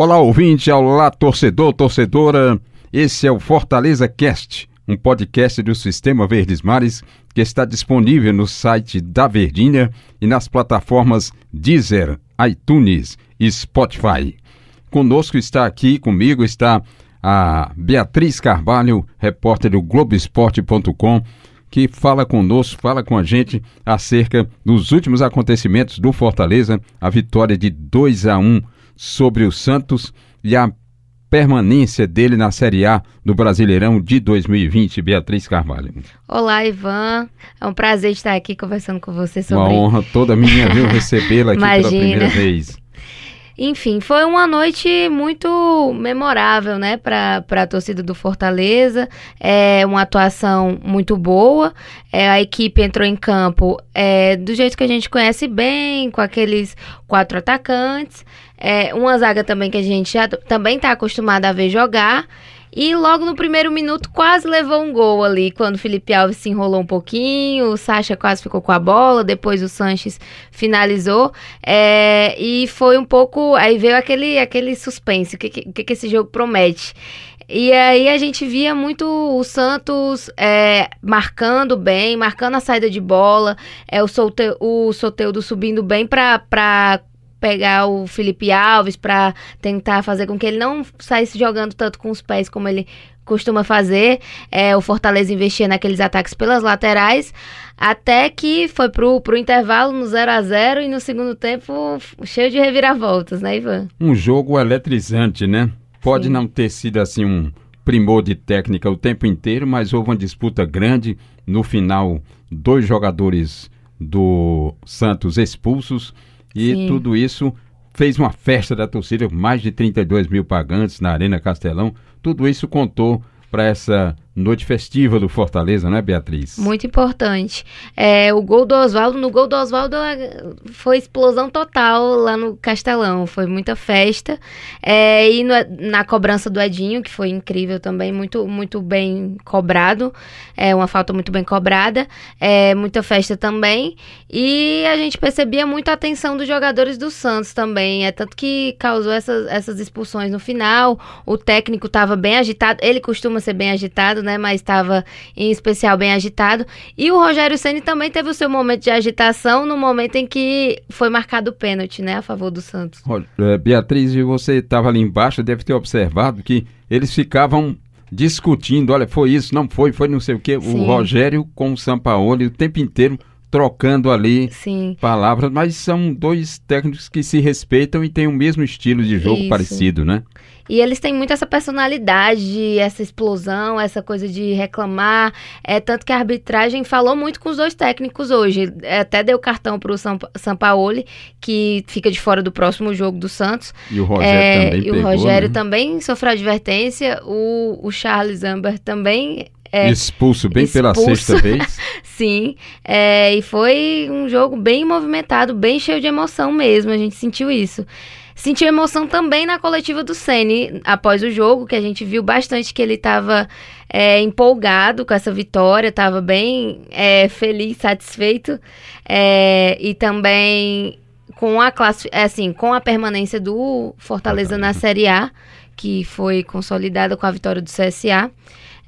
Olá, ouvinte, olá, torcedor, torcedora. Esse é o Fortaleza Cast, um podcast do Sistema Verdes Mares que está disponível no site da Verdinha e nas plataformas Deezer, iTunes e Spotify. Conosco está aqui, comigo está a Beatriz Carvalho, repórter do Globoesporte.com, que fala conosco, fala com a gente acerca dos últimos acontecimentos do Fortaleza, a vitória de 2 a 1 sobre o Santos e a permanência dele na Série A do Brasileirão de 2020, Beatriz Carvalho. Olá, Ivan. É um prazer estar aqui conversando com você sobre... Uma honra toda minha, viu, recebê-la aqui pela primeira vez. Enfim, foi uma noite muito memorável, né, para a torcida do Fortaleza. É uma atuação muito boa. É, a equipe entrou em campo é, do jeito que a gente conhece bem, com aqueles quatro atacantes. É, uma zaga também que a gente já também está acostumado a ver jogar. E logo no primeiro minuto quase levou um gol ali, quando o Felipe Alves se enrolou um pouquinho, o Sacha quase ficou com a bola, depois o Sanches finalizou. É, e foi um pouco. Aí veio aquele, aquele suspense, o que, que, que esse jogo promete. E aí a gente via muito o Santos é, marcando bem, marcando a saída de bola, é, o, solte, o Soteudo subindo bem para pegar o Felipe Alves para tentar fazer com que ele não saísse jogando tanto com os pés como ele costuma fazer. É, o Fortaleza investia naqueles ataques pelas laterais, até que foi pro, pro intervalo no 0 a 0 e no segundo tempo cheio de reviravoltas, né, Ivan? Um jogo eletrizante, né? Pode Sim. não ter sido assim um primor de técnica o tempo inteiro, mas houve uma disputa grande. No final, dois jogadores do Santos expulsos e Sim. tudo isso fez uma festa da torcida, mais de 32 mil pagantes na Arena Castelão. Tudo isso contou para essa noite festiva do Fortaleza, não é, Beatriz? Muito importante. É, o gol do Oswaldo, no gol do Oswaldo é, foi explosão total lá no Castelão, foi muita festa. É, e no, na cobrança do Edinho, que foi incrível também, muito, muito bem cobrado, é uma falta muito bem cobrada, é, muita festa também. E a gente percebia muito a atenção dos jogadores do Santos também, é tanto que causou essas, essas expulsões no final. O técnico estava bem agitado, ele costuma ser bem agitado, né? Mas estava em especial bem agitado. E o Rogério Ceni também teve o seu momento de agitação no momento em que foi marcado o pênalti, né, a favor do Santos. Olha, é, Beatriz, você estava ali embaixo, deve ter observado que eles ficavam discutindo, olha, foi isso, não foi, foi não sei o quê. O Rogério com o Sampaoli o tempo inteiro trocando ali Sim. palavras, mas são dois técnicos que se respeitam e têm o mesmo estilo de jogo Isso. parecido, né? E eles têm muito essa personalidade, essa explosão, essa coisa de reclamar. É tanto que a arbitragem falou muito com os dois técnicos hoje. É, até deu cartão para o Sampaoli, que fica de fora do próximo jogo do Santos. E o Rogério é, também. E pegou, o Rogério né? também sofreu advertência. O, o Charles Amber também é, expulso bem expulso. pela sexta vez. Sim, é, e foi um jogo bem movimentado, bem cheio de emoção mesmo, a gente sentiu isso. Sentiu emoção também na coletiva do Ceni após o jogo, que a gente viu bastante que ele estava é, empolgado com essa vitória, estava bem é, feliz, satisfeito, é, e também com a classe, é, assim, com a permanência do Fortaleza na Série A, que foi consolidada com a vitória do CSA.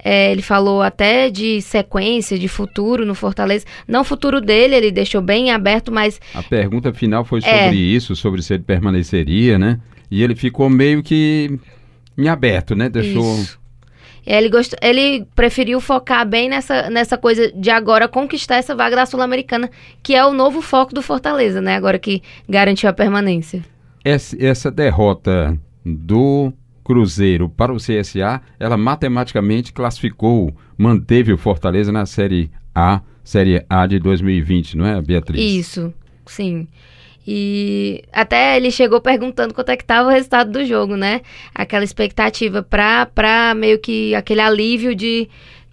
É, ele falou até de sequência, de futuro no Fortaleza. Não futuro dele, ele deixou bem aberto, mas. A pergunta final foi sobre é, isso, sobre se ele permaneceria, né? E ele ficou meio que em aberto, né? Deixou. Isso. Ele, gostou, ele preferiu focar bem nessa, nessa coisa de agora conquistar essa vaga da Sul-Americana, que é o novo foco do Fortaleza, né? Agora que garantiu a permanência. Essa, essa derrota do Cruzeiro para o CSA, ela matematicamente classificou, manteve o Fortaleza na Série A, Série A de 2020, não é, Beatriz? Isso, sim. E até ele chegou perguntando quanto é que estava o resultado do jogo, né? Aquela expectativa para meio que aquele alívio de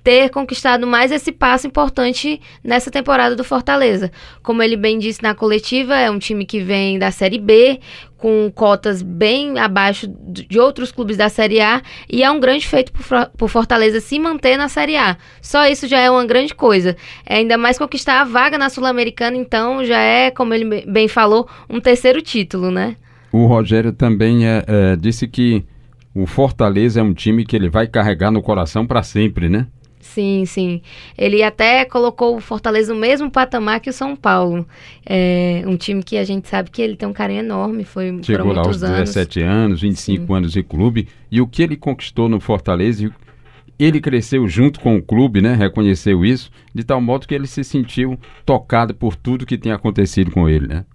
ter conquistado mais esse passo importante nessa temporada do Fortaleza. Como ele bem disse na coletiva, é um time que vem da Série B, com cotas bem abaixo de outros clubes da Série A, e é um grande feito por Fortaleza se manter na Série A. Só isso já é uma grande coisa. É ainda mais conquistar a vaga na Sul-Americana, então já é, como ele bem falou, um terceiro título, né? O Rogério também é, é, disse que o Fortaleza é um time que ele vai carregar no coração para sempre, né? Sim, sim. Ele até colocou o Fortaleza no mesmo patamar que o São Paulo. É um time que a gente sabe que ele tem um carinho enorme, foi Chegou lá aos 17 anos, 25 sim. anos de clube, e o que ele conquistou no Fortaleza, ele cresceu junto com o clube, né? Reconheceu isso, de tal modo que ele se sentiu tocado por tudo que tem acontecido com ele, né?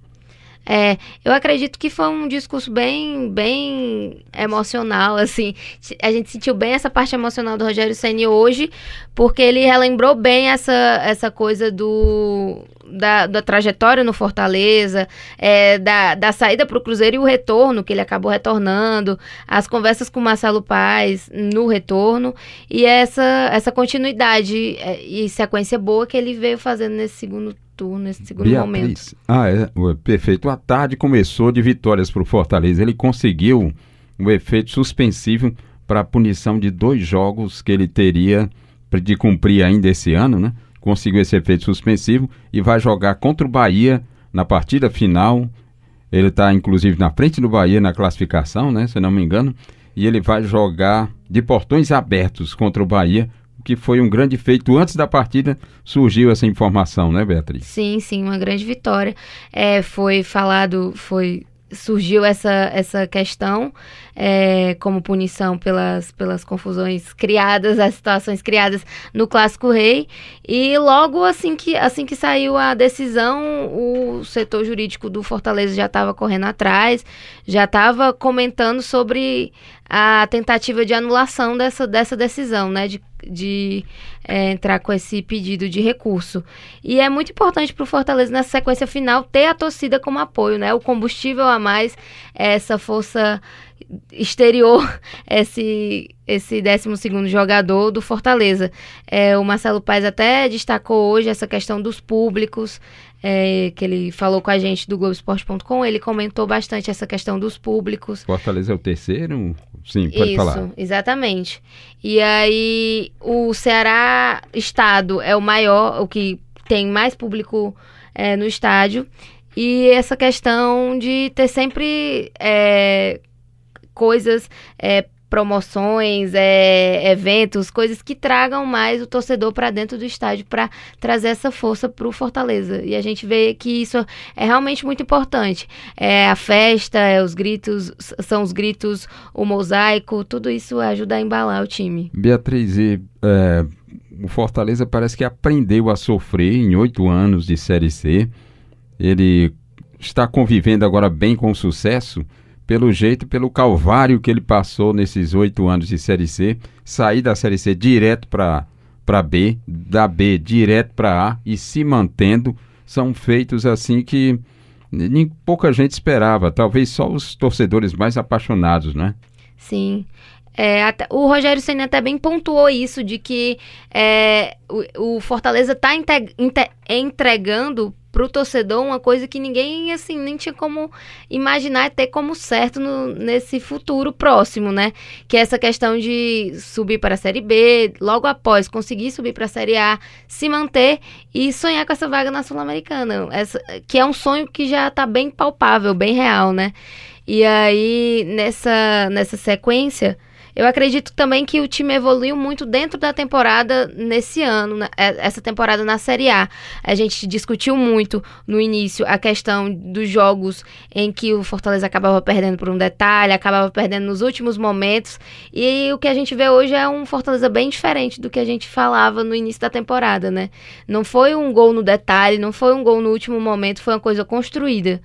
É, eu acredito que foi um discurso bem, bem emocional, assim. A gente sentiu bem essa parte emocional do Rogério Ceni hoje, porque ele relembrou bem essa, essa coisa do da, da trajetória no Fortaleza, é, da, da saída para o Cruzeiro e o retorno, que ele acabou retornando, as conversas com Marcelo Paz no retorno, e essa, essa continuidade é, e sequência boa que ele veio fazendo nesse segundo turno, nesse segundo Beatriz. momento. Ah, é, perfeito. A tarde começou de vitórias para o Fortaleza. Ele conseguiu o efeito suspensivo para a punição de dois jogos que ele teria de cumprir ainda esse ano, né? Conseguiu esse efeito suspensivo e vai jogar contra o Bahia na partida final. Ele está inclusive na frente do Bahia na classificação, né? Se não me engano. E ele vai jogar de portões abertos contra o Bahia que foi um grande feito. Antes da partida surgiu essa informação, né, Beatriz? Sim, sim, uma grande vitória. É, foi falado, foi surgiu essa, essa questão é, como punição pelas, pelas confusões criadas, as situações criadas no Clássico Rei. E logo assim que, assim que saiu a decisão, o setor jurídico do Fortaleza já estava correndo atrás, já estava comentando sobre a tentativa de anulação dessa, dessa decisão, né? De de é, entrar com esse pedido de recurso. E é muito importante para o Fortaleza, nessa sequência final, ter a torcida como apoio, né? O combustível a mais, essa força exterior, esse esse 12 jogador do Fortaleza. É, o Marcelo Paes até destacou hoje essa questão dos públicos, é, que ele falou com a gente do Globoesporte.com, ele comentou bastante essa questão dos públicos. Fortaleza é o terceiro? Sim, pode Isso, falar. exatamente. E aí o Ceará Estado é o maior, o que tem mais público é, no estádio. E essa questão de ter sempre é, coisas é, promoções, é, eventos, coisas que tragam mais o torcedor para dentro do estádio para trazer essa força para o Fortaleza. E a gente vê que isso é realmente muito importante. É a festa, é os gritos, são os gritos, o mosaico, tudo isso ajuda a embalar o time. Beatriz, e, é, o Fortaleza parece que aprendeu a sofrer em oito anos de Série C. Ele está convivendo agora bem com sucesso pelo jeito, pelo calvário que ele passou nesses oito anos de Série C, sair da Série C direto para B, da B direto para A e se mantendo, são feitos assim que nem pouca gente esperava, talvez só os torcedores mais apaixonados, né? Sim. É, até, o Rogério Senna até bem pontuou isso, de que é, o, o, Fortaleza está entregando pro torcedor uma coisa que ninguém, assim, nem tinha como imaginar ter como certo no, nesse futuro próximo, né? Que é essa questão de subir para a Série B, logo após conseguir subir para a Série A, se manter e sonhar com essa vaga na Sul-Americana. Que é um sonho que já está bem palpável, bem real, né? E aí, nessa, nessa sequência eu acredito também que o time evoluiu muito dentro da temporada nesse ano, né? É, essa temporada na Série A. A gente discutiu muito no início a questão dos jogos em que o Fortaleza acabava perdendo por um detalhe, acabava perdendo nos últimos momentos. E o que a gente vê hoje é um Fortaleza bem diferente do que a gente falava no início da temporada, né? Não foi um gol no detalhe, não foi um gol no último momento, foi uma coisa construída.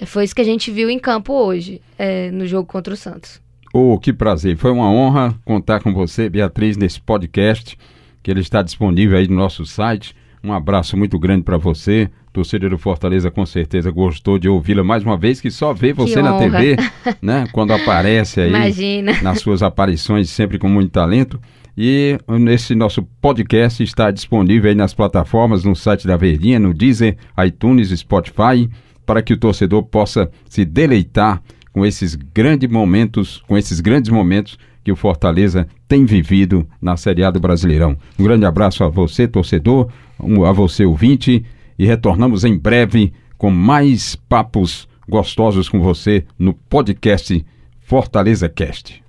É, foi isso que a gente viu em campo hoje, é, no jogo contra o Santos. Oh, que prazer. Foi uma honra contar com você, Beatriz, nesse podcast, que ele está disponível aí no nosso site. Um abraço muito grande para você. Torcedor do Fortaleza com certeza gostou de ouvi-la mais uma vez, que só vê você na TV, né? Quando aparece aí. Imagina. Nas suas aparições, sempre com muito talento. E esse nosso podcast está disponível aí nas plataformas, no site da Verdinha, no Deezer, iTunes, Spotify, para que o torcedor possa se deleitar com esses grandes momentos, com esses grandes momentos que o Fortaleza tem vivido na Série A do Brasileirão. Um grande abraço a você, torcedor, a você, ouvinte, e retornamos em breve com mais papos gostosos com você no podcast Fortaleza Cast.